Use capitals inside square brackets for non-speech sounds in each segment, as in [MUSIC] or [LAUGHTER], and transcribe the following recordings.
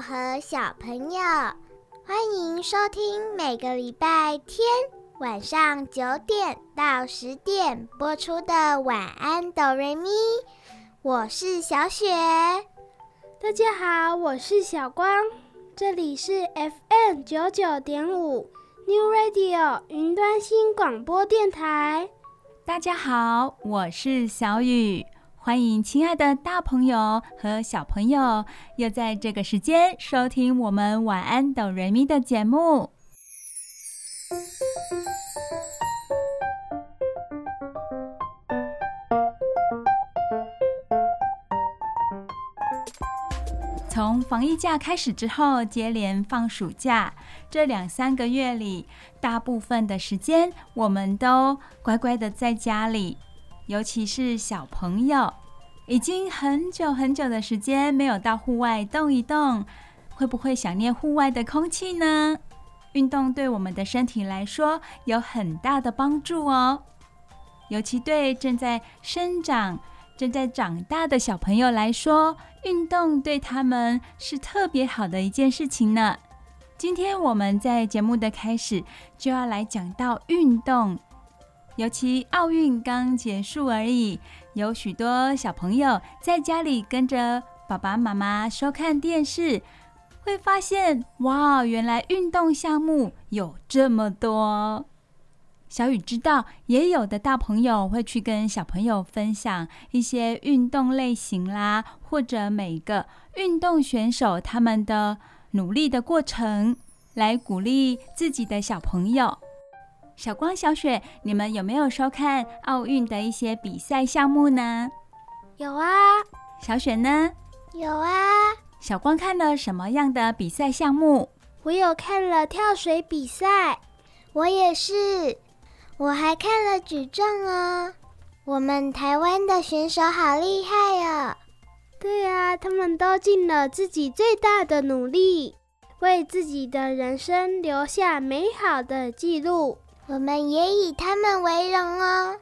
和小朋友，欢迎收听每个礼拜天晚上九点到十点播出的《晚安，哆瑞咪》。我是小雪。大家好，我是小光。这里是 FM 九九点五 New Radio 云端新广播电台。大家好，我是小雨。欢迎亲爱的大朋友和小朋友，又在这个时间收听我们晚安哆瑞咪的节目。从防疫假开始之后，接连放暑假，这两三个月里，大部分的时间我们都乖乖的在家里。尤其是小朋友，已经很久很久的时间没有到户外动一动，会不会想念户外的空气呢？运动对我们的身体来说有很大的帮助哦，尤其对正在生长、正在长大的小朋友来说，运动对他们是特别好的一件事情呢。今天我们在节目的开始就要来讲到运动。尤其奥运刚结束而已，有许多小朋友在家里跟着爸爸妈妈收看电视，会发现哇，原来运动项目有这么多。小雨知道，也有的大朋友会去跟小朋友分享一些运动类型啦，或者每个运动选手他们的努力的过程，来鼓励自己的小朋友。小光、小雪，你们有没有收看奥运的一些比赛项目呢？有啊。小雪呢？有啊。小光看了什么样的比赛项目？我有看了跳水比赛，我也是。我还看了举重哦。我们台湾的选手好厉害哦。对啊，他们都尽了自己最大的努力，为自己的人生留下美好的记录。我们也以他们为荣哦。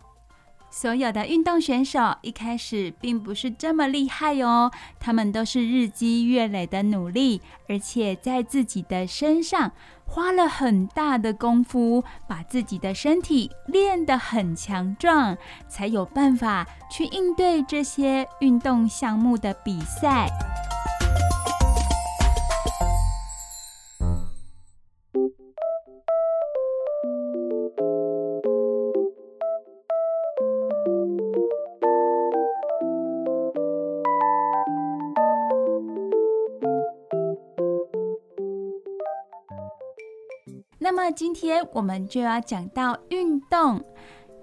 所有的运动选手一开始并不是这么厉害哦，他们都是日积月累的努力，而且在自己的身上花了很大的功夫，把自己的身体练得很强壮，才有办法去应对这些运动项目的比赛。那么今天我们就要讲到运动，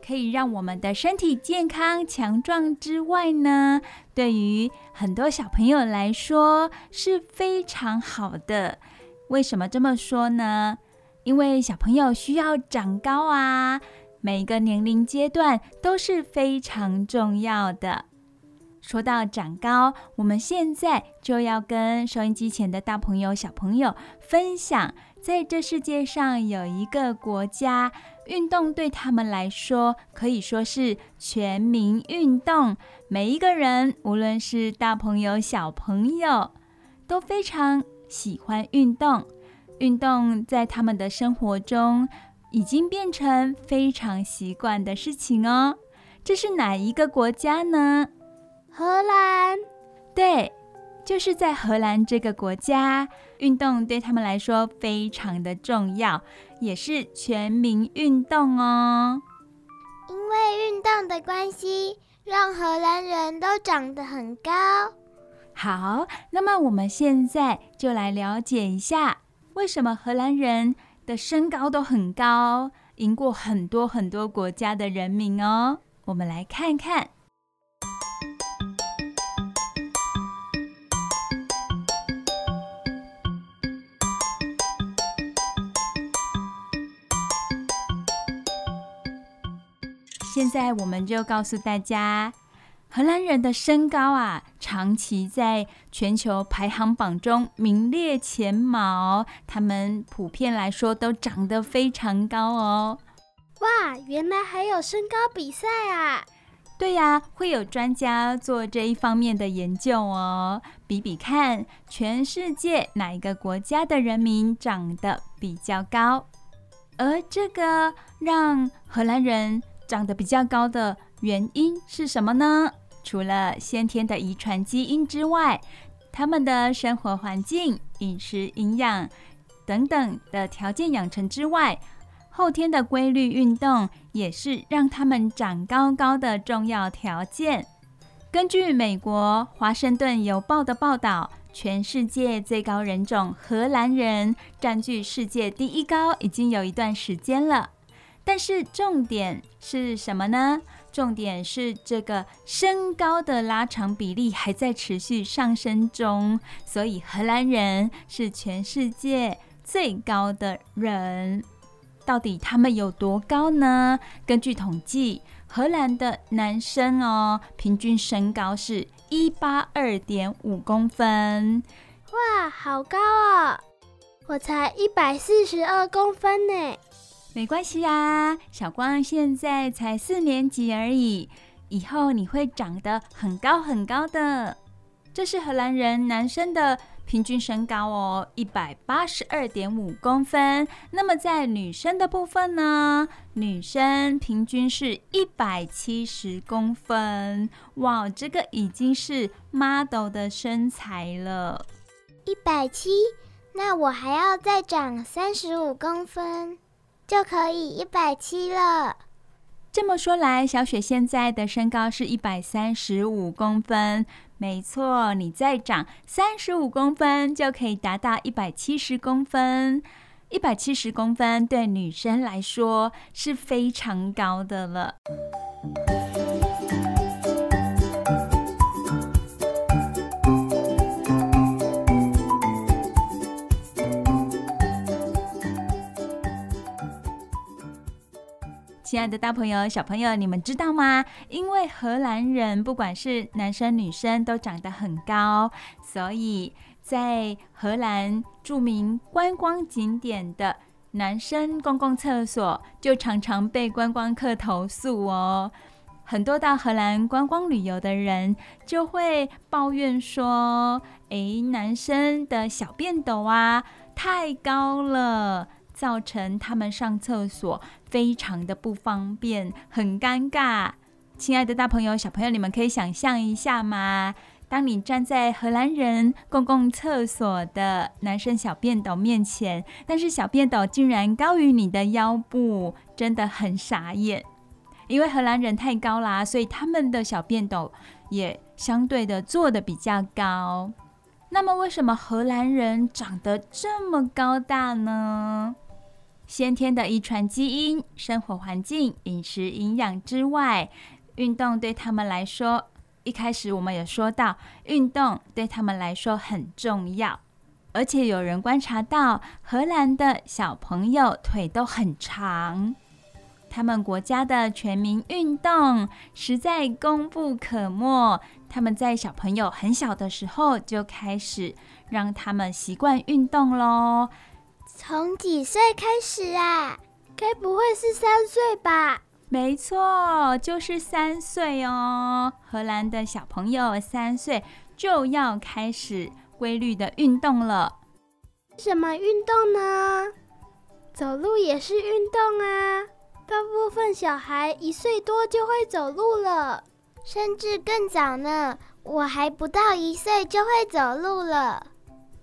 可以让我们的身体健康强壮之外呢，对于很多小朋友来说是非常好的。为什么这么说呢？因为小朋友需要长高啊，每一个年龄阶段都是非常重要的。说到长高，我们现在就要跟收音机前的大朋友、小朋友分享。在这世界上有一个国家，运动对他们来说可以说是全民运动。每一个人，无论是大朋友、小朋友，都非常喜欢运动。运动在他们的生活中已经变成非常习惯的事情哦。这是哪一个国家呢？荷兰。对。就是在荷兰这个国家，运动对他们来说非常的重要，也是全民运动哦。因为运动的关系，让荷兰人都长得很高。好，那么我们现在就来了解一下，为什么荷兰人的身高都很高，赢过很多很多国家的人民哦。我们来看看。现在我们就告诉大家，荷兰人的身高啊，长期在全球排行榜中名列前茅。他们普遍来说都长得非常高哦。哇，原来还有身高比赛啊！对呀，会有专家做这一方面的研究哦，比比看全世界哪一个国家的人民长得比较高，而这个让荷兰人长得比较高的原因是什么呢？除了先天的遗传基因之外，他们的生活环境、饮食、营养等等的条件养成之外。后天的规律运动也是让他们长高高的重要条件。根据美国《华盛顿邮报》的报道，全世界最高人种荷兰人占据世界第一高已经有一段时间了。但是重点是什么呢？重点是这个身高的拉长比例还在持续上升中，所以荷兰人是全世界最高的人。到底他们有多高呢？根据统计，荷兰的男生哦，平均身高是一八二点五公分。哇，好高哦！我才一百四十二公分呢。没关系啊，小光现在才四年级而已，以后你会长得很高很高的。这是荷兰人男生的。平均身高哦，一百八十二点五公分。那么在女生的部分呢？女生平均是一百七十公分。哇，这个已经是 model 的身材了。一百七，那我还要再长三十五公分，就可以一百七了。这么说来，小雪现在的身高是一百三十五公分。没错，你再长三十五公分就可以达到一百七十公分。一百七十公分对女生来说是非常高的了。亲爱的大朋友、小朋友，你们知道吗？因为荷兰人不管是男生女生都长得很高，所以在荷兰著名观光景点的男生公共厕所就常常被观光客投诉哦。很多到荷兰观光旅游的人就会抱怨说：“诶，男生的小便斗啊，太高了。”造成他们上厕所非常的不方便，很尴尬。亲爱的大朋友、小朋友，你们可以想象一下吗？当你站在荷兰人公共厕所的男生小便斗面前，但是小便斗竟然高于你的腰部，真的很傻眼。因为荷兰人太高啦，所以他们的小便斗也相对的做得比较高。那么，为什么荷兰人长得这么高大呢？先天的遗传基因、生活环境、饮食营养之外，运动对他们来说，一开始我们也说到，运动对他们来说很重要。而且有人观察到，荷兰的小朋友腿都很长，他们国家的全民运动实在功不可没。他们在小朋友很小的时候就开始让他们习惯运动喽。从几岁开始啊？该不会是三岁吧？没错，就是三岁哦。荷兰的小朋友三岁就要开始规律的运动了。什么运动呢？走路也是运动啊。大部分小孩一岁多就会走路了，甚至更早呢。我还不到一岁就会走路了。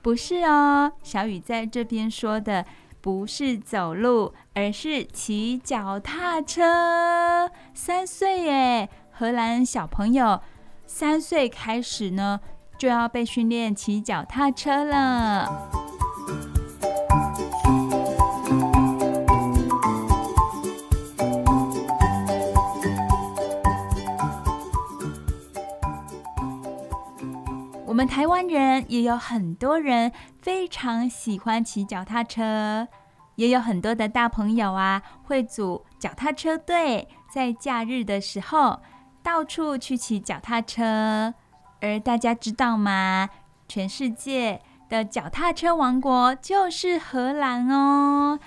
不是哦，小雨在这边说的不是走路，而是骑脚踏车。三岁耶，荷兰小朋友三岁开始呢，就要被训练骑脚踏车了。们台湾人也有很多人非常喜欢骑脚踏车，也有很多的大朋友啊会组脚踏车队，在假日的时候到处去骑脚踏车。而大家知道吗？全世界的脚踏车王国就是荷兰哦。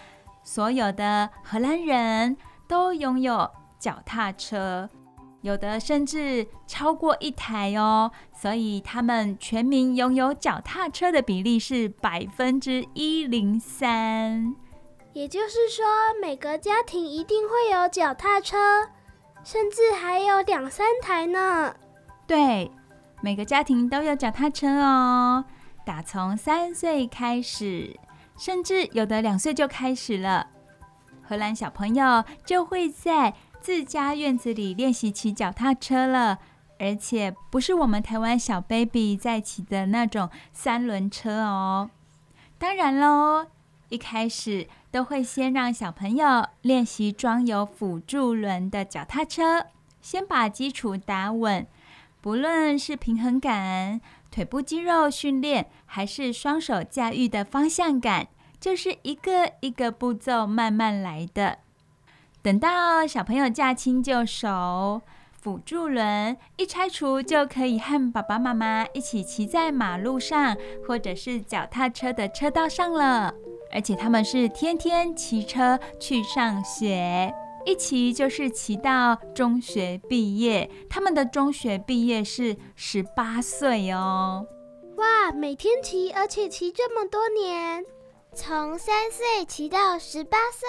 所有的荷兰人都拥有脚踏车。有的甚至超过一台哦，所以他们全民拥有脚踏车的比例是百分之一零三。也就是说，每个家庭一定会有脚踏车，甚至还有两三台呢。对，每个家庭都有脚踏车哦，打从三岁开始，甚至有的两岁就开始了。荷兰小朋友就会在自家院子里练习骑脚踏车了，而且不是我们台湾小 baby 在骑的那种三轮车哦。当然喽，一开始都会先让小朋友练习装有辅助轮的脚踏车，先把基础打稳。不论是平衡感、腿部肌肉训练，还是双手驾驭的方向感，就是一个一个步骤慢慢来的。等到小朋友驾轻就熟，辅助轮一拆除，就可以和爸爸妈妈一起骑在马路上，或者是脚踏车的车道上了。而且他们是天天骑车去上学，一骑就是骑到中学毕业。他们的中学毕业是十八岁哦。哇，每天骑，而且骑这么多年，从三岁骑到十八岁。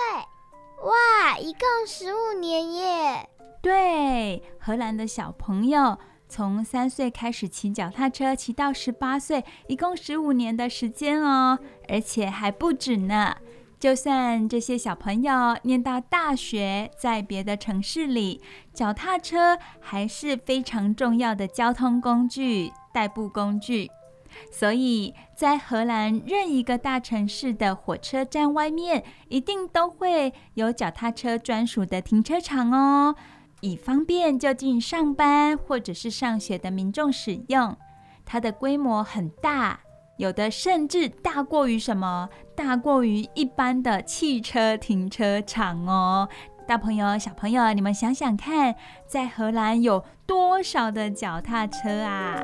哇，一共十五年耶！对，荷兰的小朋友从三岁开始骑脚踏车，骑到十八岁，一共十五年的时间哦，而且还不止呢。就算这些小朋友念到大学，在别的城市里，脚踏车还是非常重要的交通工具、代步工具。所以在荷兰任一个大城市的火车站外面，一定都会有脚踏车专属的停车场哦，以方便就近上班或者是上学的民众使用。它的规模很大，有的甚至大过于什么？大过于一般的汽车停车场哦。大朋友、小朋友，你们想想看，在荷兰有多少的脚踏车啊？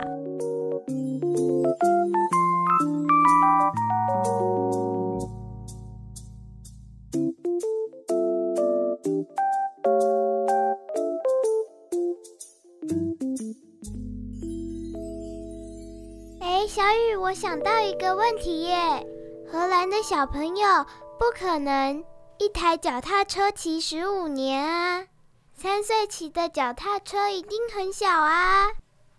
哎，小雨，我想到一个问题耶，荷兰的小朋友不可能。一台脚踏车骑十五年啊，三岁骑的脚踏车一定很小啊。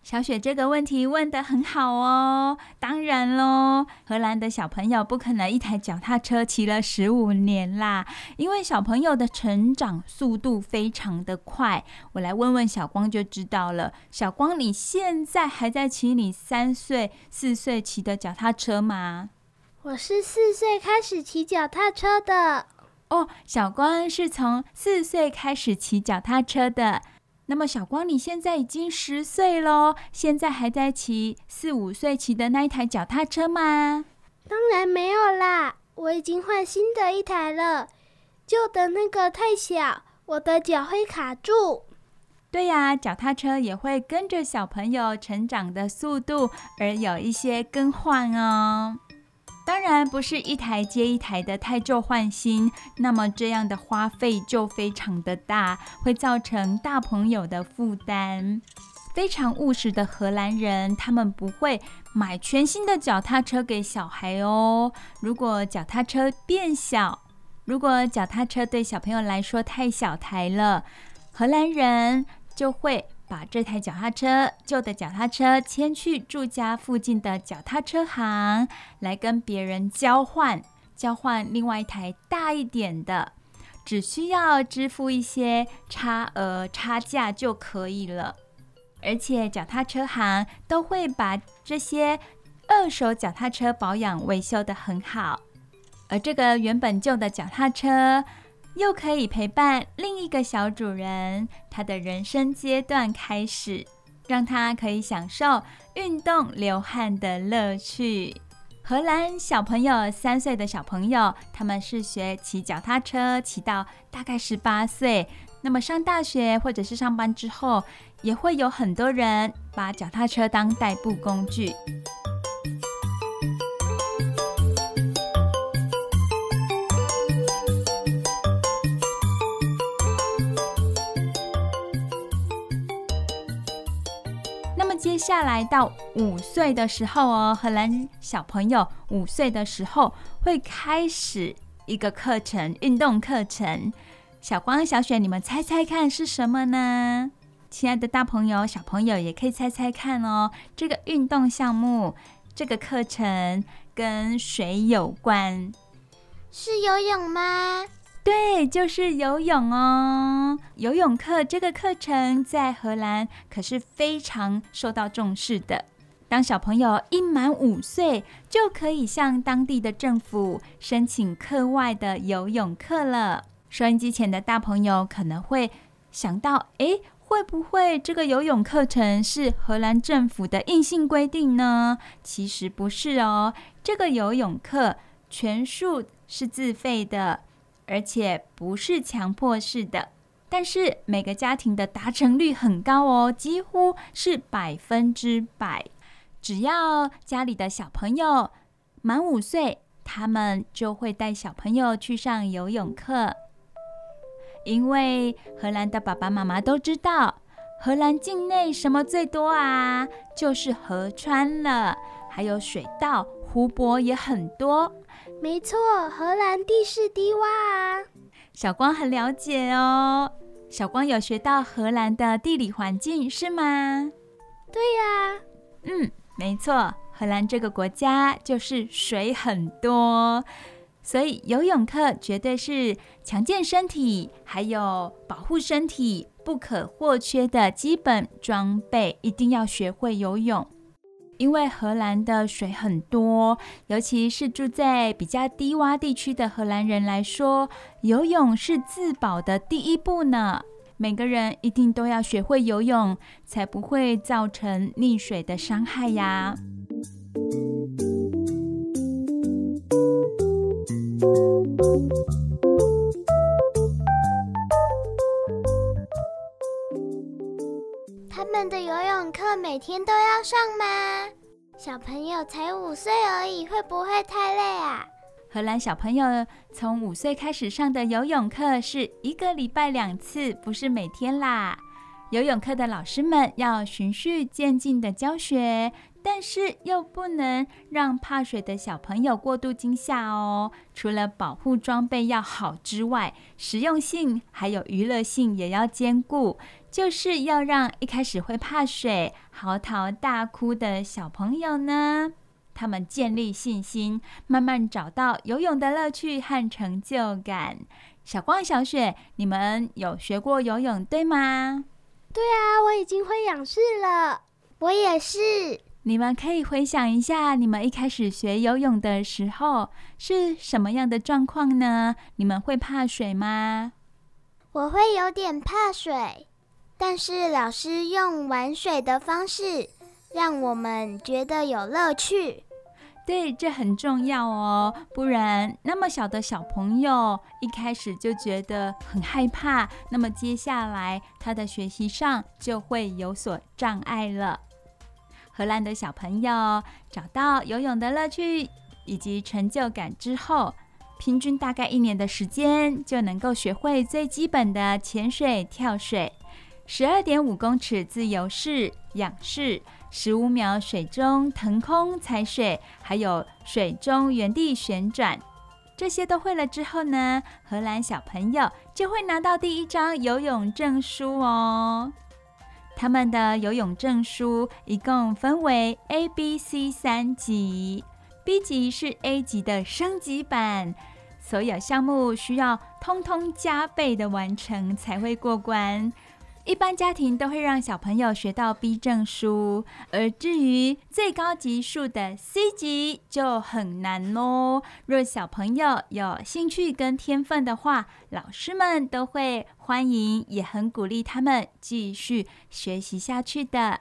小雪这个问题问得很好哦。当然喽，荷兰的小朋友不可能一台脚踏车骑了十五年啦，因为小朋友的成长速度非常的快。我来问问小光就知道了。小光，你现在还在骑你三岁、四岁骑的脚踏车吗？我是四岁开始骑脚踏车的。哦，小光是从四岁开始骑脚踏车的。那么，小光你现在已经十岁喽，现在还在骑四五岁骑的那一台脚踏车吗？当然没有啦，我已经换新的一台了。旧的那个太小，我的脚会卡住。对呀，脚踏车也会跟着小朋友成长的速度而有一些更换哦。当然不是一台接一台的太旧换新，那么这样的花费就非常的大，会造成大朋友的负担。非常务实的荷兰人，他们不会买全新的脚踏车给小孩哦。如果脚踏车变小，如果脚踏车对小朋友来说太小台了，荷兰人就会。把这台脚踏车，旧的脚踏车牵去住家附近的脚踏车行，来跟别人交换，交换另外一台大一点的，只需要支付一些差额差价就可以了。而且脚踏车行都会把这些二手脚踏车保养维修得很好，而这个原本旧的脚踏车。又可以陪伴另一个小主人，他的人生阶段开始，让他可以享受运动流汗的乐趣。荷兰小朋友，三岁的小朋友，他们是学骑脚踏车，骑到大概十八岁，那么上大学或者是上班之后，也会有很多人把脚踏车当代步工具。接下来到五岁的时候哦，荷兰小朋友五岁的时候会开始一个课程，运动课程。小光、小雪，你们猜猜看是什么呢？亲爱的大朋友、小朋友也可以猜猜看哦。这个运动项目，这个课程跟水有关，是游泳吗？对，就是游泳哦。游泳课这个课程在荷兰可是非常受到重视的。当小朋友一满五岁，就可以向当地的政府申请课外的游泳课了。收音机前的大朋友可能会想到：诶，会不会这个游泳课程是荷兰政府的硬性规定呢？其实不是哦，这个游泳课全数是自费的，而且不是强迫式的。但是每个家庭的达成率很高哦，几乎是百分之百。只要家里的小朋友满五岁，他们就会带小朋友去上游泳课。因为荷兰的爸爸妈妈都知道，荷兰境内什么最多啊？就是河川了，还有水稻、湖泊也很多。没错，荷兰地势低洼啊。小光很了解哦。小光有学到荷兰的地理环境是吗？对呀。嗯，没错，荷兰这个国家就是水很多。所以游泳课绝对是强健身体，还有保护身体不可或缺的基本装备，一定要学会游泳。因为荷兰的水很多，尤其是住在比较低洼地区的荷兰人来说，游泳是自保的第一步呢。每个人一定都要学会游泳，才不会造成溺水的伤害呀。们的游泳课每天都要上吗？小朋友才五岁而已，会不会太累啊？荷兰小朋友从五岁开始上的游泳课是一个礼拜两次，不是每天啦。游泳课的老师们要循序渐进的教学。但是又不能让怕水的小朋友过度惊吓哦。除了保护装备要好之外，实用性还有娱乐性也要兼顾。就是要让一开始会怕水、嚎啕大哭的小朋友呢，他们建立信心，慢慢找到游泳的乐趣和成就感。小光、小雪，你们有学过游泳对吗？对啊，我已经会仰视了。我也是。你们可以回想一下，你们一开始学游泳的时候是什么样的状况呢？你们会怕水吗？我会有点怕水，但是老师用玩水的方式让我们觉得有乐趣。对，这很重要哦，不然那么小的小朋友一开始就觉得很害怕，那么接下来他的学习上就会有所障碍了。荷兰的小朋友找到游泳的乐趣以及成就感之后，平均大概一年的时间就能够学会最基本的潜水、跳水、十二点五公尺自由式、仰式、十五秒水中腾空踩水，还有水中原地旋转。这些都会了之后呢，荷兰小朋友就会拿到第一张游泳证书哦。他们的游泳证书一共分为 A、B、C 三级，B 级是 A 级的升级版，所有项目需要通通加倍的完成才会过关。一般家庭都会让小朋友学到 B 证书，而至于最高级数的 C 级就很难喽。若小朋友有兴趣跟天分的话，老师们都会欢迎，也很鼓励他们继续学习下去的。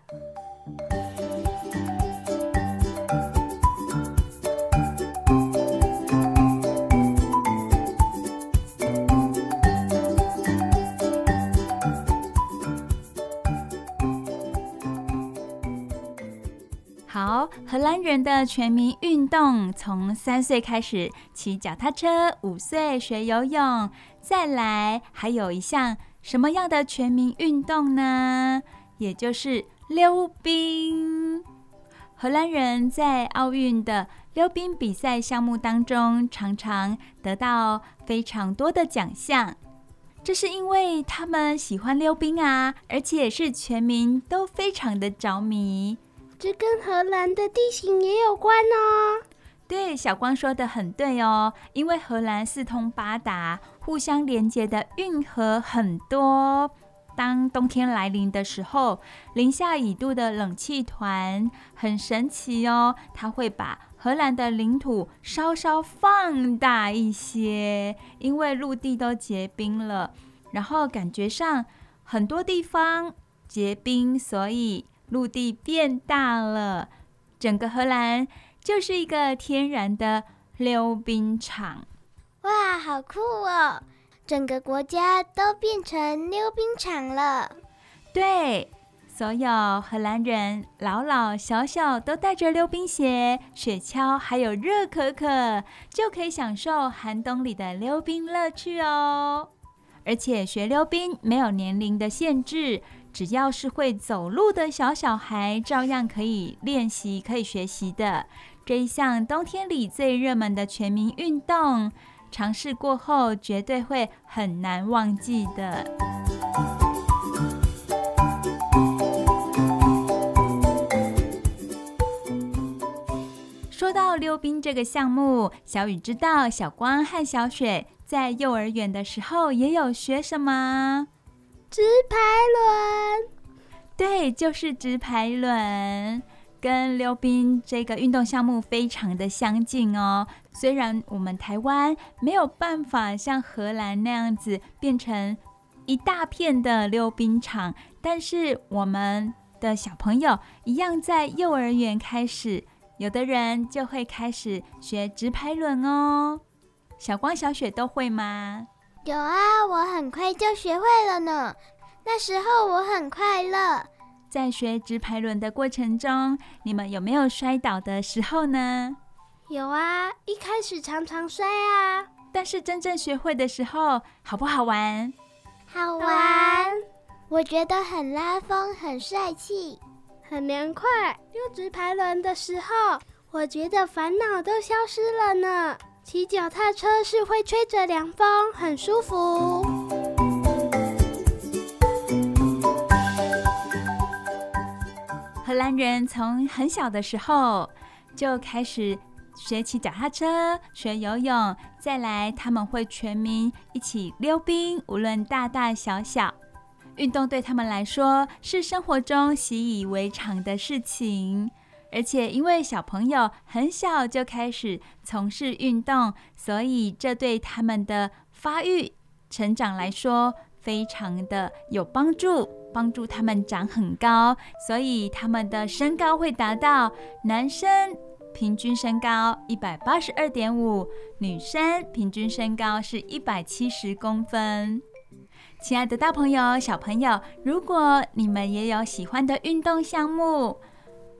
好，荷兰人的全民运动从三岁开始骑脚踏车，五岁学游泳，再来还有一项什么样的全民运动呢？也就是溜冰。荷兰人在奥运的溜冰比赛项目当中，常常得到非常多的奖项。这是因为他们喜欢溜冰啊，而且是全民都非常的着迷。这跟荷兰的地形也有关哦。对，小光说的很对哦，因为荷兰四通八达，互相连接的运河很多。当冬天来临的时候，零下一度的冷气团很神奇哦，它会把荷兰的领土稍稍放大一些，因为陆地都结冰了，然后感觉上很多地方结冰，所以。陆地变大了，整个荷兰就是一个天然的溜冰场。哇，好酷哦！整个国家都变成溜冰场了。对，所有荷兰人老老小小都带着溜冰鞋、雪橇，还有热可可，就可以享受寒冬里的溜冰乐趣哦。而且学溜冰没有年龄的限制。只要是会走路的小小孩，照样可以练习、可以学习的这一项冬天里最热门的全民运动，尝试过后绝对会很难忘记的。说到溜冰这个项目，小雨知道小光和小雪在幼儿园的时候也有学什么？直排轮，对，就是直排轮，跟溜冰这个运动项目非常的相近哦。虽然我们台湾没有办法像荷兰那样子变成一大片的溜冰场，但是我们的小朋友一样在幼儿园开始，有的人就会开始学直排轮哦。小光、小雪都会吗？有啊，我很快就学会了呢。那时候我很快乐。在学直排轮的过程中，你们有没有摔倒的时候呢？有啊，一开始常常摔啊。但是真正学会的时候，好不好玩？好玩。我觉得很拉风，很帅气，很凉快。溜直排轮的时候，我觉得烦恼都消失了呢。骑脚踏车是会吹着凉风，很舒服。荷兰人从很小的时候就开始学骑脚踏车、学游泳，再来他们会全民一起溜冰，无论大大小小，运动对他们来说是生活中习以为常的事情。而且因为小朋友很小就开始从事运动，所以这对他们的发育成长来说非常的有帮助，帮助他们长很高，所以他们的身高会达到男生平均身高一百八十二点五，女生平均身高是一百七十公分。亲爱的大朋友、小朋友，如果你们也有喜欢的运动项目，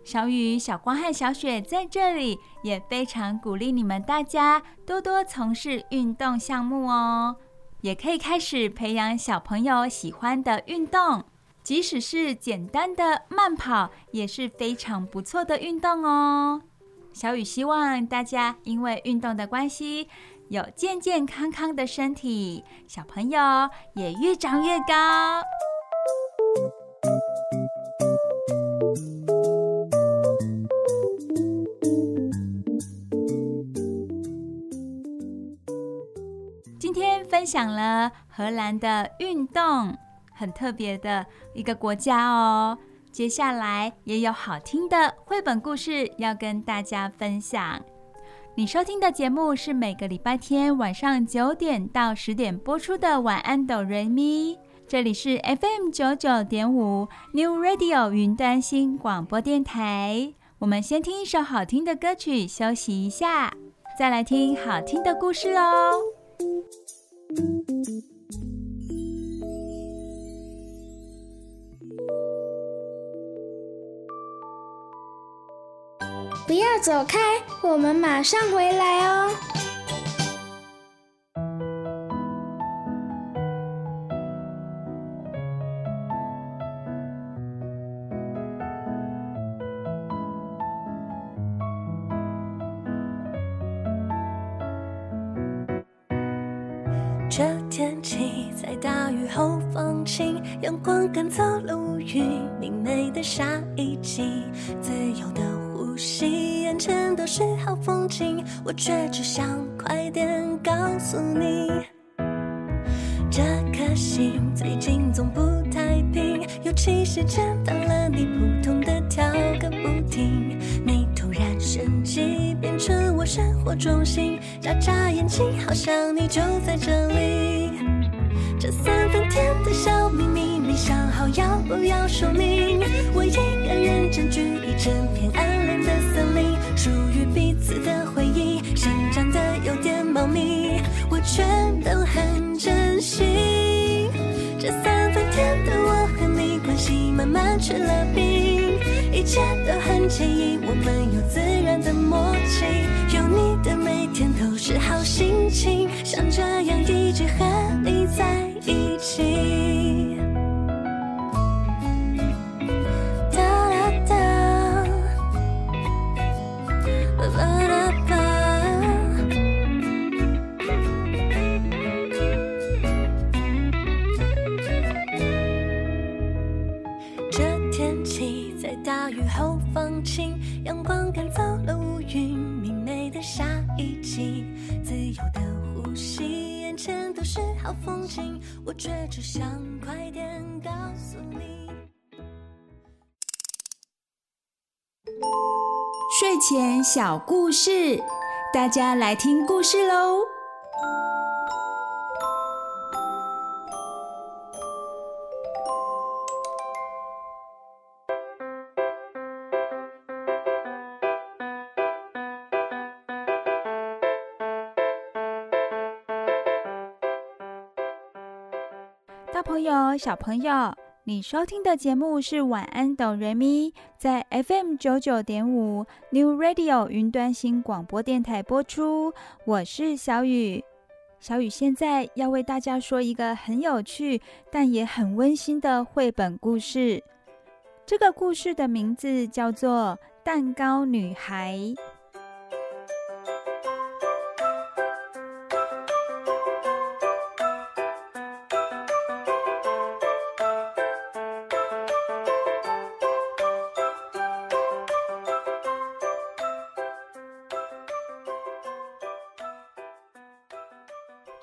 小雨、小光和小雪在这里也非常鼓励你们大家多多从事运动项目哦，也可以开始培养小朋友喜欢的运动，即使是简单的慢跑也是非常不错的运动哦。小雨希望大家因为运动的关系，有健健康康的身体，小朋友也越长越高。分享了荷兰的运动，很特别的一个国家哦。接下来也有好听的绘本故事要跟大家分享。你收听的节目是每个礼拜天晚上九点到十点播出的《晚安，哆瑞咪》。这里是 FM 九九点五 New Radio 云端新广播电台。我们先听一首好听的歌曲休息一下，再来听好听的故事哦。不要走开，我们马上回来哦。晴，阳光赶走了乌云，明媚的下一季，自由的呼吸，眼前都是好风景，我却只想快点告诉你，这颗心最近总不太平，尤其是见到了你，扑通的跳个不停，你突然升级变成我生活中心，眨眨眼睛，好像你就在这里。这三分甜的小秘密，没想好要不要说明。我一个人占据一整片暗恋的森林，属于彼此的回忆，生长得有点茂密，我全都很珍惜。这三分甜的我和你关系慢慢吃了冰，一切都很惬意，我们有自然的默契，有你的每天都是好心情，像这样一直和你心。小故事，大家来听故事喽。大朋友、小朋友，你收听的节目是晚安哆瑞咪，在 FM 九九点五 New Radio 云端新广播电台播出。我是小雨，小雨现在要为大家说一个很有趣但也很温馨的绘本故事。这个故事的名字叫做《蛋糕女孩》。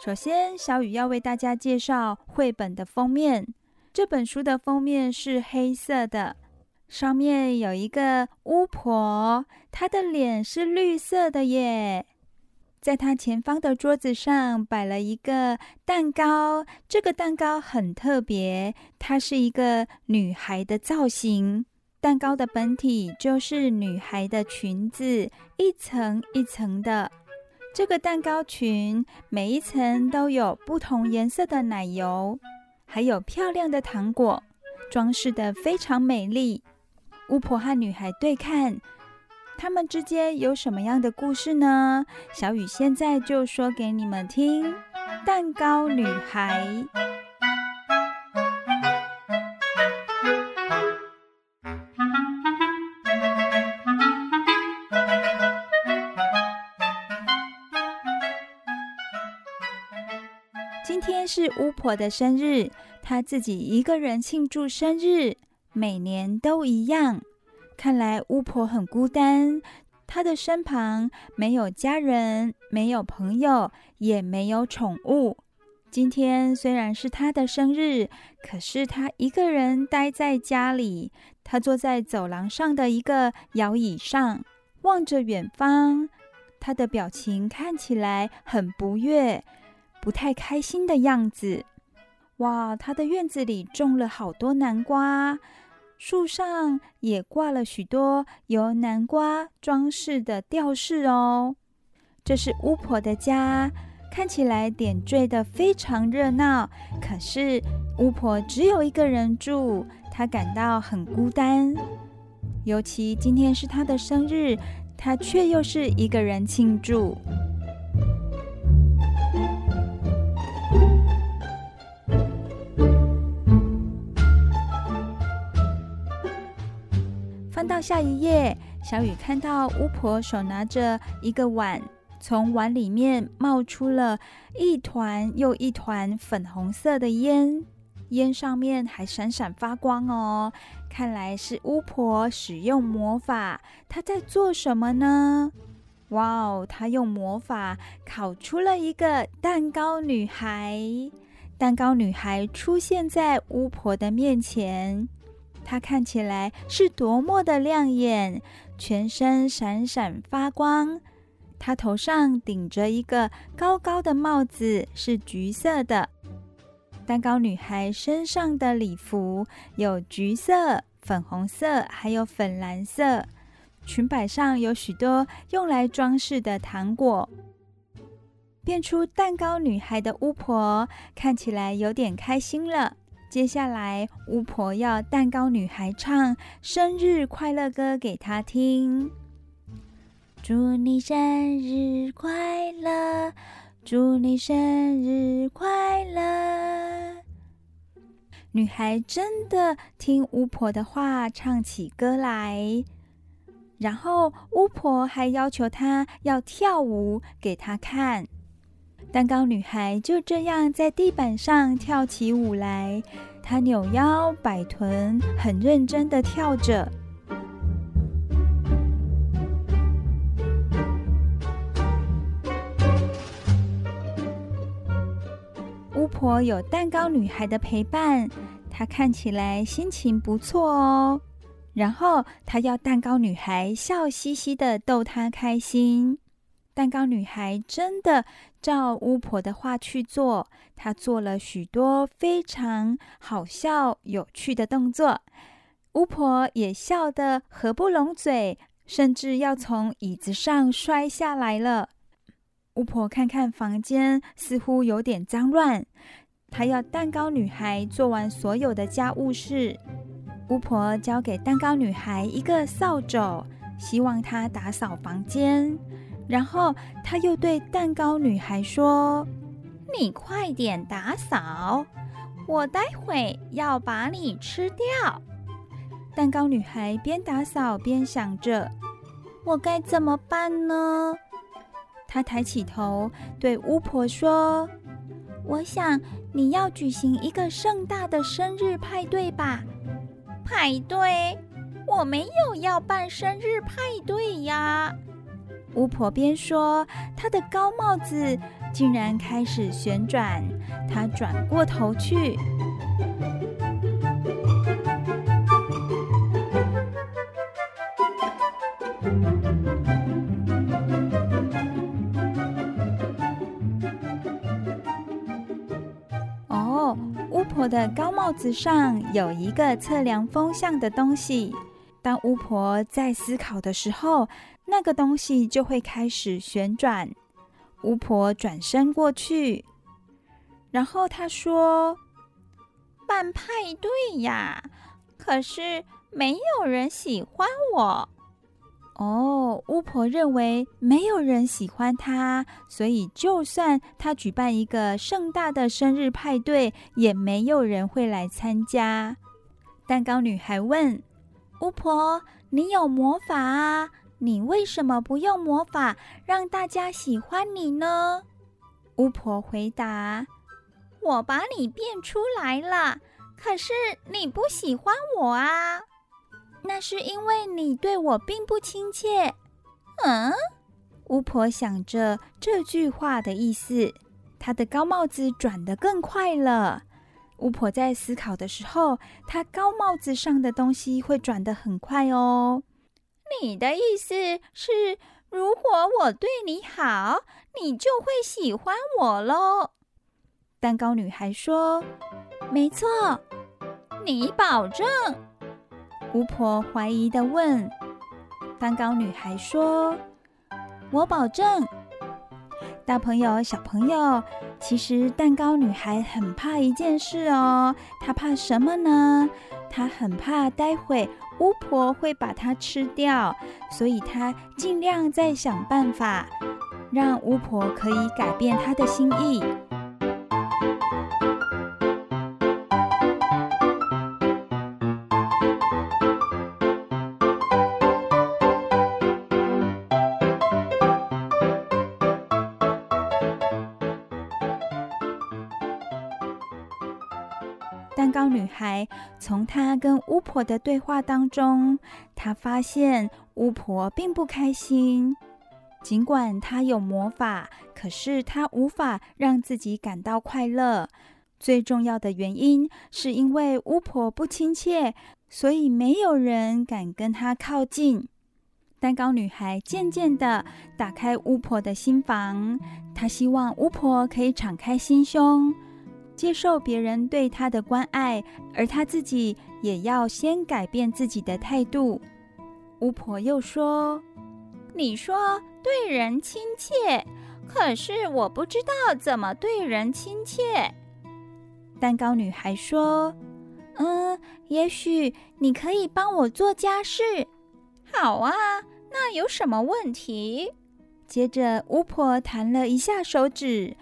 首先，小雨要为大家介绍绘本的封面。这本书的封面是黑色的，上面有一个巫婆，她的脸是绿色的耶。在她前方的桌子上摆了一个蛋糕，这个蛋糕很特别，它是一个女孩的造型。蛋糕的本体就是女孩的裙子，一层一层的。这个蛋糕裙每一层都有不同颜色的奶油，还有漂亮的糖果，装饰的非常美丽。巫婆和女孩对看，他们之间有什么样的故事呢？小雨现在就说给你们听：蛋糕女孩。是巫婆的生日，她自己一个人庆祝生日，每年都一样。看来巫婆很孤单，她的身旁没有家人，没有朋友，也没有宠物。今天虽然是她的生日，可是她一个人待在家里。她坐在走廊上的一个摇椅上，望着远方。她的表情看起来很不悦。不太开心的样子。哇，他的院子里种了好多南瓜，树上也挂了许多由南瓜装饰的吊饰哦。这是巫婆的家，看起来点缀得非常热闹。可是巫婆只有一个人住，她感到很孤单。尤其今天是她的生日，她却又是一个人庆祝。下一页，小雨看到巫婆手拿着一个碗，从碗里面冒出了一团又一团粉红色的烟，烟上面还闪闪发光哦。看来是巫婆使用魔法。她在做什么呢？哇哦，她用魔法烤出了一个蛋糕女孩。蛋糕女孩出现在巫婆的面前。她看起来是多么的亮眼，全身闪闪发光。她头上顶着一个高高的帽子，是橘色的。蛋糕女孩身上的礼服有橘色、粉红色，还有粉蓝色。裙摆上有许多用来装饰的糖果。变出蛋糕女孩的巫婆看起来有点开心了。接下来，巫婆要蛋糕女孩唱生日快乐歌给她听。祝你生日快乐，祝你生日快乐。女孩真的听巫婆的话，唱起歌来。然后，巫婆还要求她要跳舞给她看。蛋糕女孩就这样在地板上跳起舞来，她扭腰摆臀，很认真的跳着。巫婆有蛋糕女孩的陪伴，她看起来心情不错哦。然后她要蛋糕女孩笑嘻嘻的逗她开心。蛋糕女孩真的照巫婆的话去做，她做了许多非常好笑、有趣的动作，巫婆也笑得合不拢嘴，甚至要从椅子上摔下来了。巫婆看看房间，似乎有点脏乱，她要蛋糕女孩做完所有的家务事。巫婆交给蛋糕女孩一个扫帚，希望她打扫房间。然后他又对蛋糕女孩说：“你快点打扫，我待会要把你吃掉。”蛋糕女孩边打扫边想着：“我该怎么办呢？”她抬起头对巫婆说：“我想你要举行一个盛大的生日派对吧？”派对？我没有要办生日派对呀。巫婆边说，她的高帽子竟然开始旋转。她转过头去。哦，巫婆的高帽子上有一个测量风向的东西。当巫婆在思考的时候，那个东西就会开始旋转。巫婆转身过去，然后她说：“办派对呀，可是没有人喜欢我。”哦，巫婆认为没有人喜欢她，所以就算她举办一个盛大的生日派对，也没有人会来参加。蛋糕女孩问巫婆：“你有魔法啊？”你为什么不用魔法让大家喜欢你呢？巫婆回答：“我把你变出来了，可是你不喜欢我啊。那是因为你对我并不亲切。”嗯？巫婆想着这句话的意思，她的高帽子转得更快了。巫婆在思考的时候，她高帽子上的东西会转得很快哦。你的意思是，如果我对你好，你就会喜欢我喽？蛋糕女孩说：“没错。”你保证？巫婆怀疑的问。蛋糕女孩说：“我保证。”大朋友、小朋友，其实蛋糕女孩很怕一件事哦。她怕什么呢？她很怕待会巫婆会把它吃掉，所以她尽量在想办法，让巫婆可以改变她的心意。蛋糕女孩从她跟巫婆的对话当中，她发现巫婆并不开心。尽管她有魔法，可是她无法让自己感到快乐。最重要的原因是因为巫婆不亲切，所以没有人敢跟她靠近。蛋糕女孩渐渐地打开巫婆的心房，她希望巫婆可以敞开心胸。接受别人对他的关爱，而他自己也要先改变自己的态度。巫婆又说：“你说对人亲切，可是我不知道怎么对人亲切。”蛋糕女孩说：“嗯，也许你可以帮我做家事。”“好啊，那有什么问题？”接着，巫婆弹了一下手指。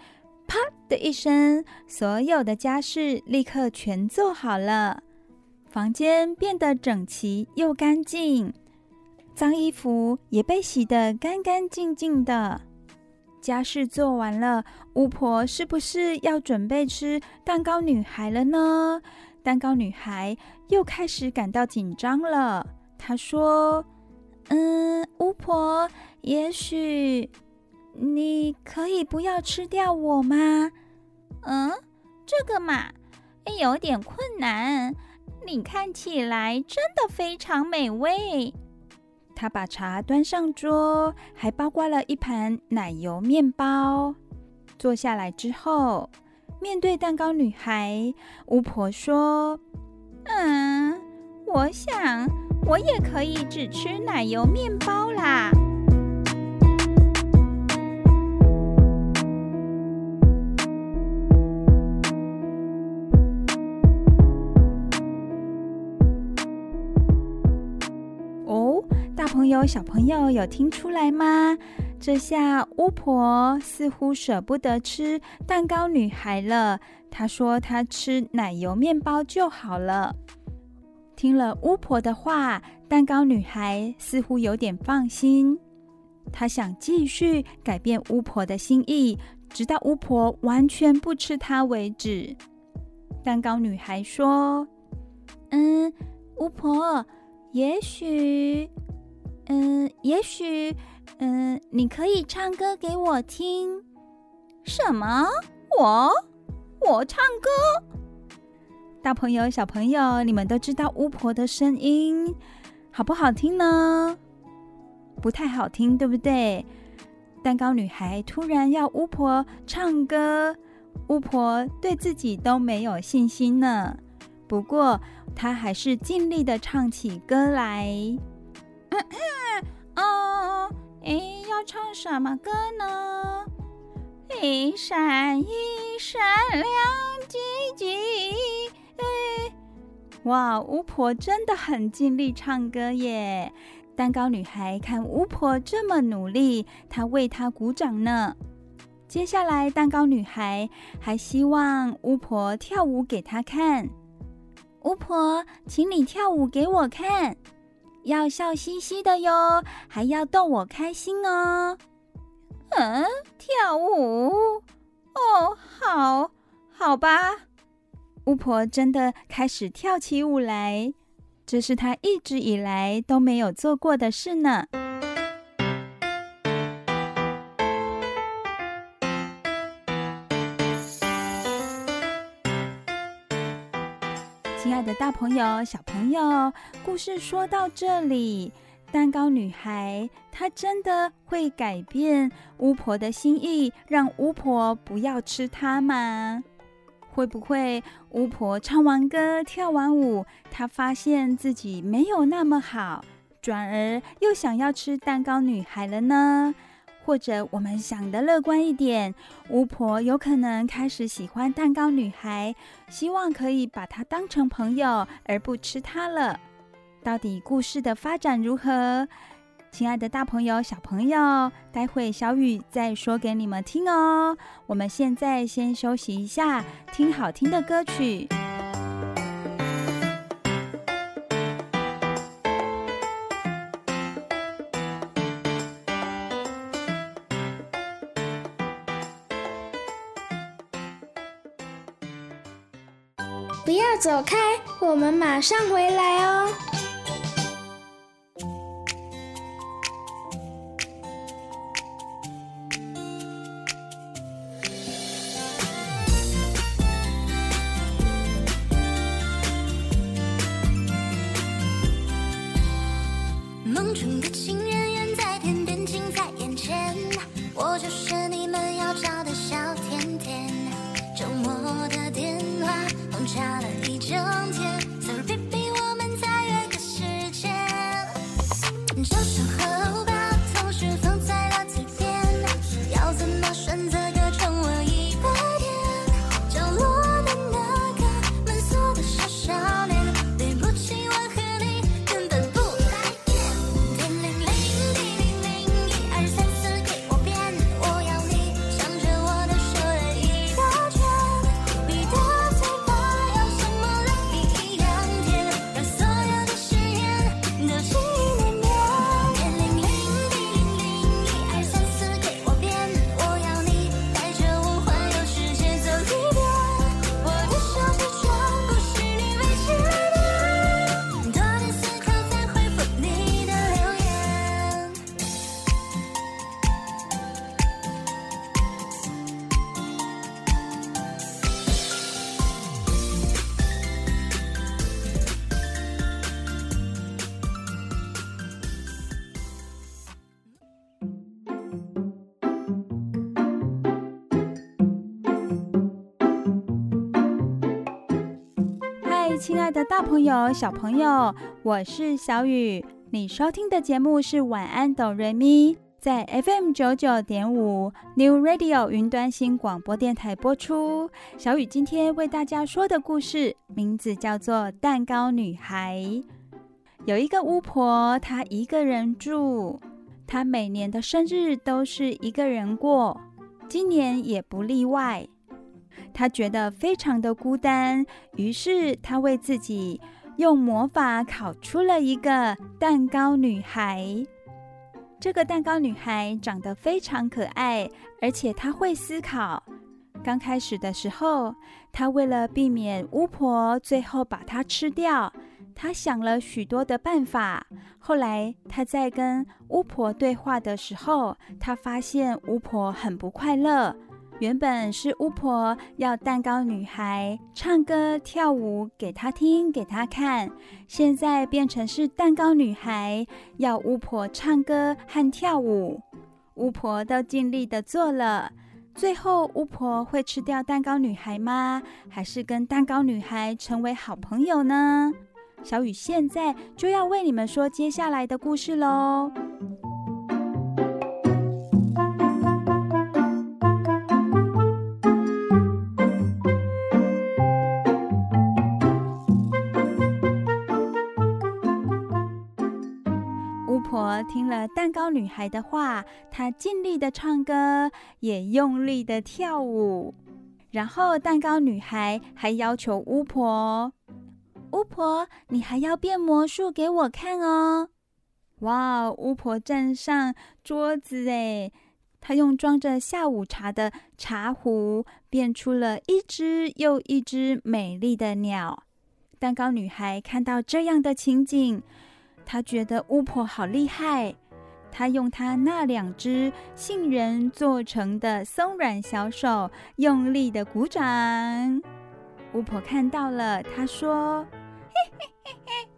啪的一声，所有的家事立刻全做好了，房间变得整齐又干净，脏衣服也被洗得干干净净的。家事做完了，巫婆是不是要准备吃蛋糕女孩了呢？蛋糕女孩又开始感到紧张了。她说：“嗯，巫婆，也许……”你可以不要吃掉我吗？嗯，这个嘛，有点困难。你看起来真的非常美味。他把茶端上桌，还包括了一盘奶油面包。坐下来之后，面对蛋糕女孩，巫婆说：“嗯，我想我也可以只吃奶油面包啦。”朋友，小朋友有听出来吗？这下巫婆似乎舍不得吃蛋糕女孩了。她说她吃奶油面包就好了。听了巫婆的话，蛋糕女孩似乎有点放心。她想继续改变巫婆的心意，直到巫婆完全不吃她为止。蛋糕女孩说：“嗯，巫婆，也许……”嗯，也许，嗯，你可以唱歌给我听。什么？我？我唱歌？大朋友、小朋友，你们都知道巫婆的声音好不好听呢？不太好听，对不对？蛋糕女孩突然要巫婆唱歌，巫婆对自己都没有信心呢。不过，她还是尽力的唱起歌来。哦，诶，要唱什么歌呢？一闪一闪亮晶晶。诶，哇，巫婆真的很尽力唱歌耶！蛋糕女孩看巫婆这么努力，她为她鼓掌呢。接下来，蛋糕女孩还希望巫婆跳舞给她看。巫婆，请你跳舞给我看。要笑嘻嘻的哟，还要逗我开心哦。嗯，跳舞？哦，好，好吧。巫婆真的开始跳起舞来，这是她一直以来都没有做过的事呢。大朋友、小朋友，故事说到这里，蛋糕女孩她真的会改变巫婆的心意，让巫婆不要吃她吗？会不会巫婆唱完歌、跳完舞，她发现自己没有那么好，转而又想要吃蛋糕女孩了呢？或者我们想的乐观一点，巫婆有可能开始喜欢蛋糕女孩，希望可以把她当成朋友，而不吃她了。到底故事的发展如何？亲爱的大朋友、小朋友，待会小雨再说给你们听哦。我们现在先休息一下，听好听的歌曲。走开，我们马上回来哦。朋友、小朋友，我是小雨。你收听的节目是《晚安，哆瑞咪》，在 FM 九九点五 New Radio 云端新广播电台播出。小雨今天为大家说的故事名字叫做《蛋糕女孩》。有一个巫婆，她一个人住，她每年的生日都是一个人过，今年也不例外。他觉得非常的孤单，于是他为自己用魔法烤出了一个蛋糕女孩。这个蛋糕女孩长得非常可爱，而且她会思考。刚开始的时候，她为了避免巫婆最后把她吃掉，她想了许多的办法。后来，她在跟巫婆对话的时候，她发现巫婆很不快乐。原本是巫婆要蛋糕女孩唱歌跳舞给她听给她看，现在变成是蛋糕女孩要巫婆唱歌和跳舞，巫婆都尽力的做了，最后巫婆会吃掉蛋糕女孩吗？还是跟蛋糕女孩成为好朋友呢？小雨现在就要为你们说接下来的故事喽。听了蛋糕女孩的话，她尽力的唱歌，也用力的跳舞。然后蛋糕女孩还要求巫婆：“巫婆，你还要变魔术给我看哦！”哇，巫婆站上桌子，哎，她用装着下午茶的茶壶变出了一只又一只美丽的鸟。蛋糕女孩看到这样的情景。他觉得巫婆好厉害，他用他那两只杏仁做成的松软小手用力的鼓掌。巫婆看到了，她说：“嘿 [LAUGHS] 嘿嘿嘿，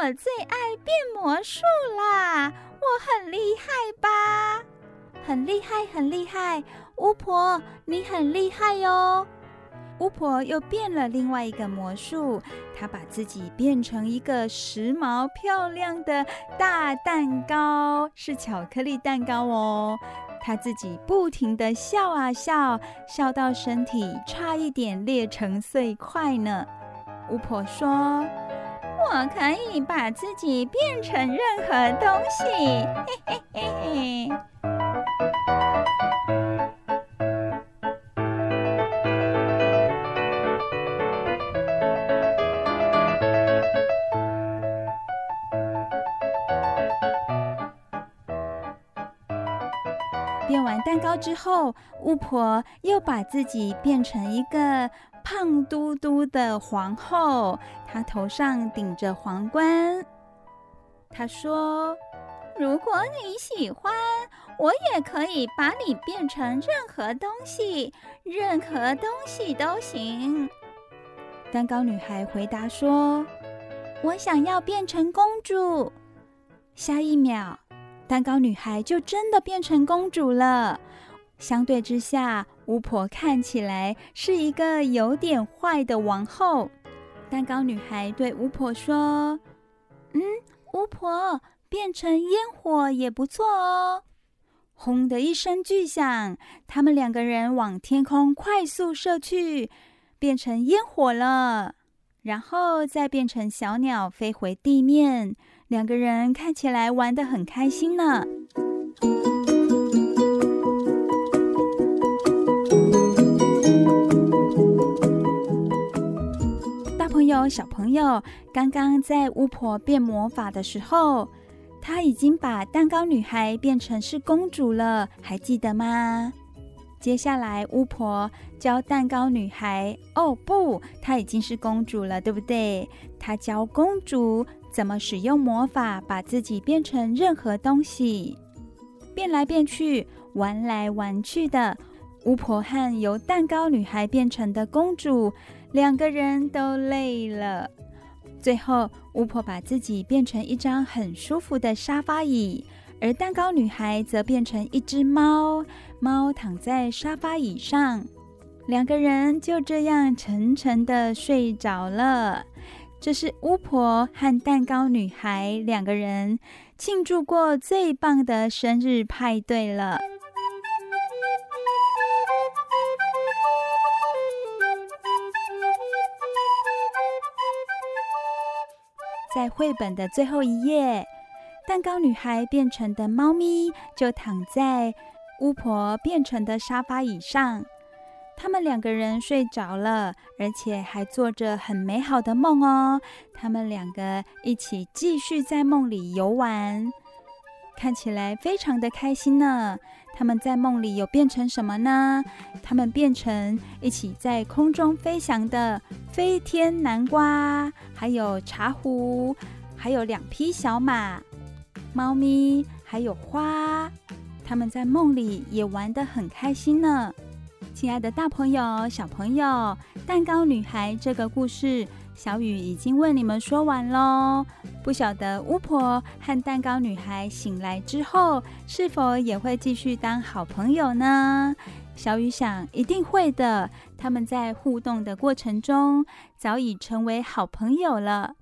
我最爱变魔术啦！我很厉害吧？很厉害，很厉害！巫婆，你很厉害哟！”巫婆又变了另外一个魔术，她把自己变成一个时髦漂亮的大蛋糕，是巧克力蛋糕哦。她自己不停地笑啊笑，笑到身体差一点裂成碎块呢。巫婆说：“我可以把自己变成任何东西。”嘿嘿嘿。蛋糕之后，巫婆又把自己变成一个胖嘟嘟的皇后，她头上顶着皇冠。她说：“如果你喜欢，我也可以把你变成任何东西，任何东西都行。”蛋糕女孩回答说：“我想要变成公主。”下一秒，蛋糕女孩就真的变成公主了。相对之下，巫婆看起来是一个有点坏的王后。蛋糕女孩对巫婆说：“嗯，巫婆，变成烟火也不错哦。”轰的一声巨响，他们两个人往天空快速射去，变成烟火了，然后再变成小鸟飞回地面。两个人看起来玩得很开心呢。大朋友、小朋友，刚刚在巫婆变魔法的时候，她已经把蛋糕女孩变成是公主了，还记得吗？接下来，巫婆教蛋糕女孩，哦不，她已经是公主了，对不对？她教公主。怎么使用魔法把自己变成任何东西，变来变去，玩来玩去的。巫婆和由蛋糕女孩变成的公主，两个人都累了。最后，巫婆把自己变成一张很舒服的沙发椅，而蛋糕女孩则变成一只猫，猫躺在沙发椅上，两个人就这样沉沉的睡着了。这是巫婆和蛋糕女孩两个人庆祝过最棒的生日派对了。在绘本的最后一页，蛋糕女孩变成的猫咪就躺在巫婆变成的沙发椅上。他们两个人睡着了，而且还做着很美好的梦哦。他们两个一起继续在梦里游玩，看起来非常的开心呢。他们在梦里有变成什么呢？他们变成一起在空中飞翔的飞天南瓜，还有茶壶，还有两匹小马、猫咪，还有花。他们在梦里也玩得很开心呢。亲爱的大朋友、小朋友，蛋糕女孩这个故事，小雨已经为你们说完喽。不晓得巫婆和蛋糕女孩醒来之后，是否也会继续当好朋友呢？小雨想，一定会的。他们在互动的过程中，早已成为好朋友了。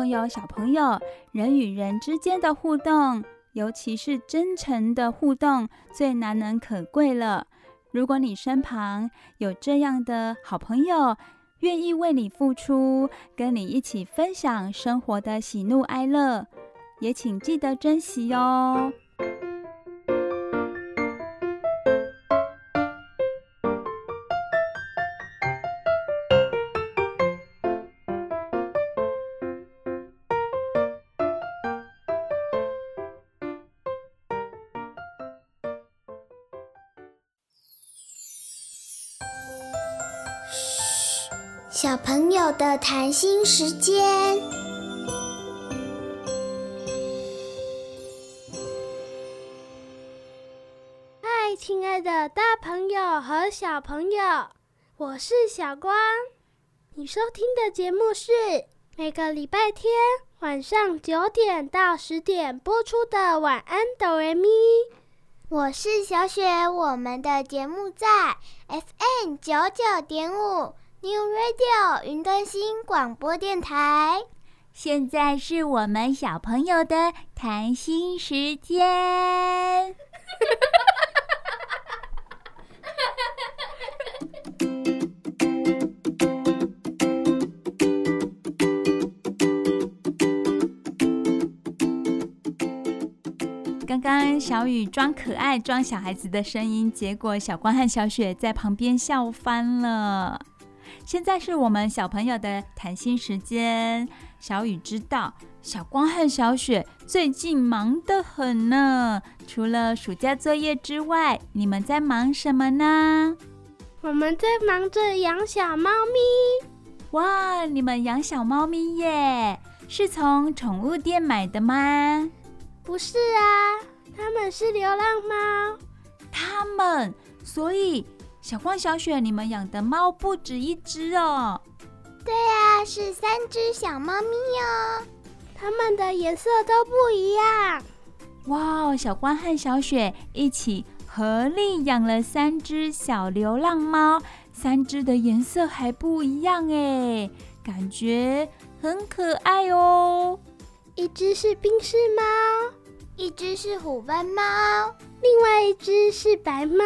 朋友、小朋友，人与人之间的互动，尤其是真诚的互动，最难能可贵了。如果你身旁有这样的好朋友，愿意为你付出，跟你一起分享生活的喜怒哀乐，也请记得珍惜哦。友的谈心时间。嗨，亲爱的大朋友和小朋友，我是小光。你收听的节目是每个礼拜天晚上九点到十点播出的《晚安，哆瑞咪》。我是小雪，我们的节目在 FM 九九点五 New Radio 云端新广播电台。现在是我们小朋友的谈心时间。[LAUGHS] 刚刚小雨装可爱、装小孩子的声音，结果小光和小雪在旁边笑翻了。现在是我们小朋友的谈心时间。小雨知道小光和小雪最近忙得很呢。除了暑假作业之外，你们在忙什么呢？我们在忙着养小猫咪。哇，你们养小猫咪耶？是从宠物店买的吗？不是啊，他们是流浪猫。他们，所以。小光、小雪，你们养的猫不止一只哦。对呀、啊，是三只小猫咪哦。它们的颜色都不一样。哇，小光和小雪一起合力养了三只小流浪猫，三只的颜色还不一样哎，感觉很可爱哦。一只是冰室猫，一只是虎斑猫，另外一只是白猫。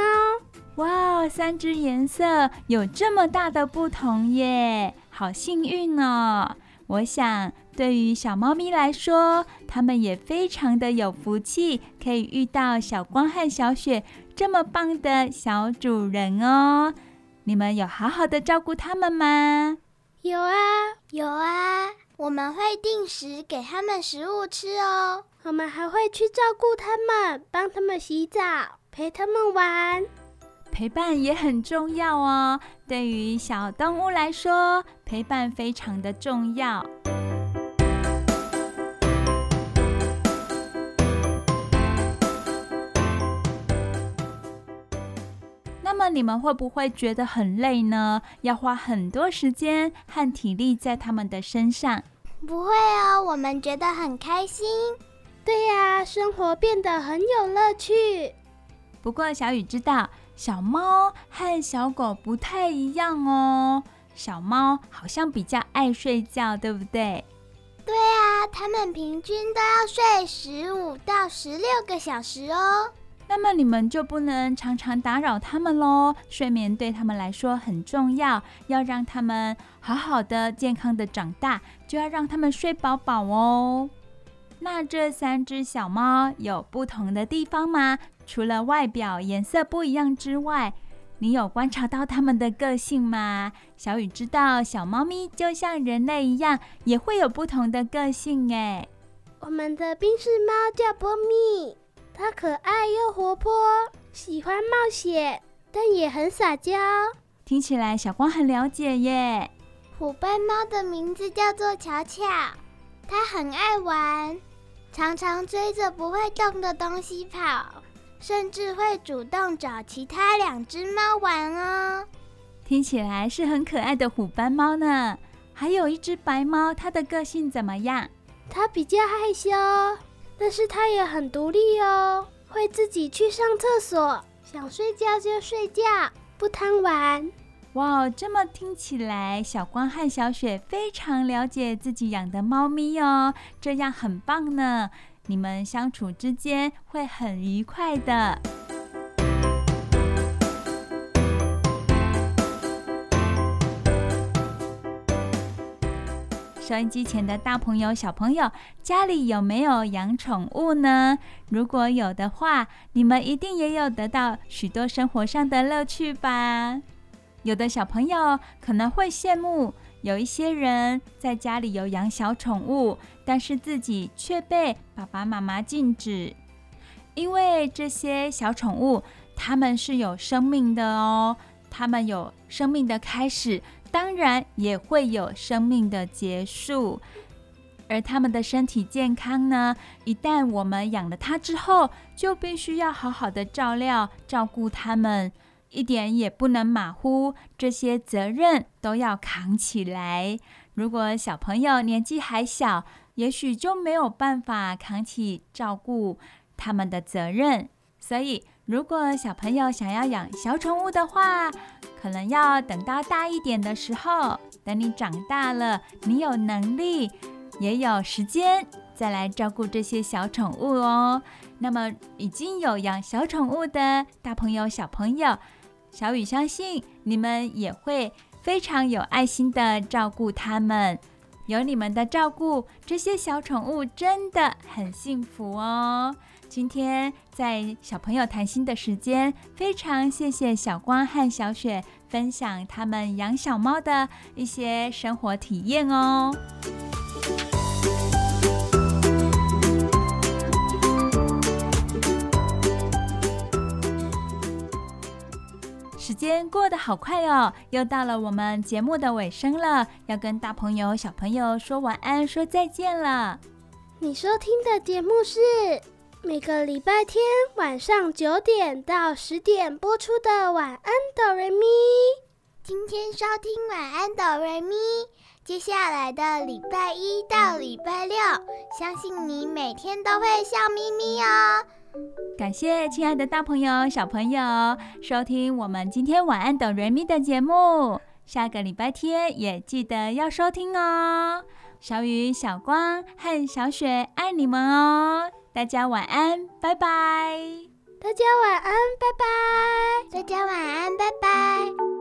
哇，三只颜色有这么大的不同耶，好幸运哦！我想，对于小猫咪来说，它们也非常的有福气，可以遇到小光和小雪这么棒的小主人哦。你们有好好的照顾它们吗？有啊，有啊，我们会定时给它们食物吃哦。我们还会去照顾它们，帮它们洗澡，陪它们玩。陪伴也很重要哦，对于小动物来说，陪伴非常的重要。那么你们会不会觉得很累呢？要花很多时间和体力在他们的身上？不会哦，我们觉得很开心。对呀，生活变得很有乐趣。不过小雨知道。小猫和小狗不太一样哦。小猫好像比较爱睡觉，对不对？对啊，它们平均都要睡十五到十六个小时哦。那么你们就不能常常打扰它们喽。睡眠对它们来说很重要，要让它们好好的、健康的长大，就要让它们睡饱饱哦。那这三只小猫有不同的地方吗？除了外表颜色不一样之外，你有观察到它们的个性吗？小雨知道，小猫咪就像人类一样，也会有不同的个性诶。我们的冰室猫叫波蜜，它可爱又活泼，喜欢冒险，但也很撒娇。听起来小光很了解耶。虎斑猫的名字叫做巧巧，它很爱玩。常常追着不会动的东西跑，甚至会主动找其他两只猫玩哦。听起来是很可爱的虎斑猫呢。还有一只白猫，它的个性怎么样？它比较害羞，但是它也很独立哦，会自己去上厕所，想睡觉就睡觉，不贪玩。哇，这么听起来，小光和小雪非常了解自己养的猫咪哦，这样很棒呢。你们相处之间会很愉快的。收音机前的大朋友、小朋友，家里有没有养宠物呢？如果有的话，你们一定也有得到许多生活上的乐趣吧。有的小朋友可能会羡慕有一些人在家里有养小宠物，但是自己却被爸爸妈妈禁止，因为这些小宠物它们是有生命的哦，它们有生命的开始，当然也会有生命的结束，而它们的身体健康呢，一旦我们养了它之后，就必须要好好的照料、照顾它们。一点也不能马虎，这些责任都要扛起来。如果小朋友年纪还小，也许就没有办法扛起照顾他们的责任。所以，如果小朋友想要养小宠物的话，可能要等到大一点的时候，等你长大了，你有能力，也有时间，再来照顾这些小宠物哦。那么，已经有养小宠物的大朋友、小朋友。小雨相信你们也会非常有爱心的照顾它们，有你们的照顾，这些小宠物真的很幸福哦。今天在小朋友谈心的时间，非常谢谢小光和小雪分享他们养小猫的一些生活体验哦。时间过得好快哦，又到了我们节目的尾声了，要跟大朋友、小朋友说晚安、说再见了。你收听的节目是每个礼拜天晚上九点到十点播出的《晚安，哆瑞咪》。今天收听《晚安，哆瑞咪》，接下来的礼拜一到礼拜六，相信你每天都会笑眯眯哦。感谢亲爱的大朋友、小朋友收听我们今天晚安等瑞咪的节目，下个礼拜天也记得要收听哦。小雨、小光和小雪爱你们哦，大家晚安，拜拜。大家晚安，拜拜。大家晚安，拜拜。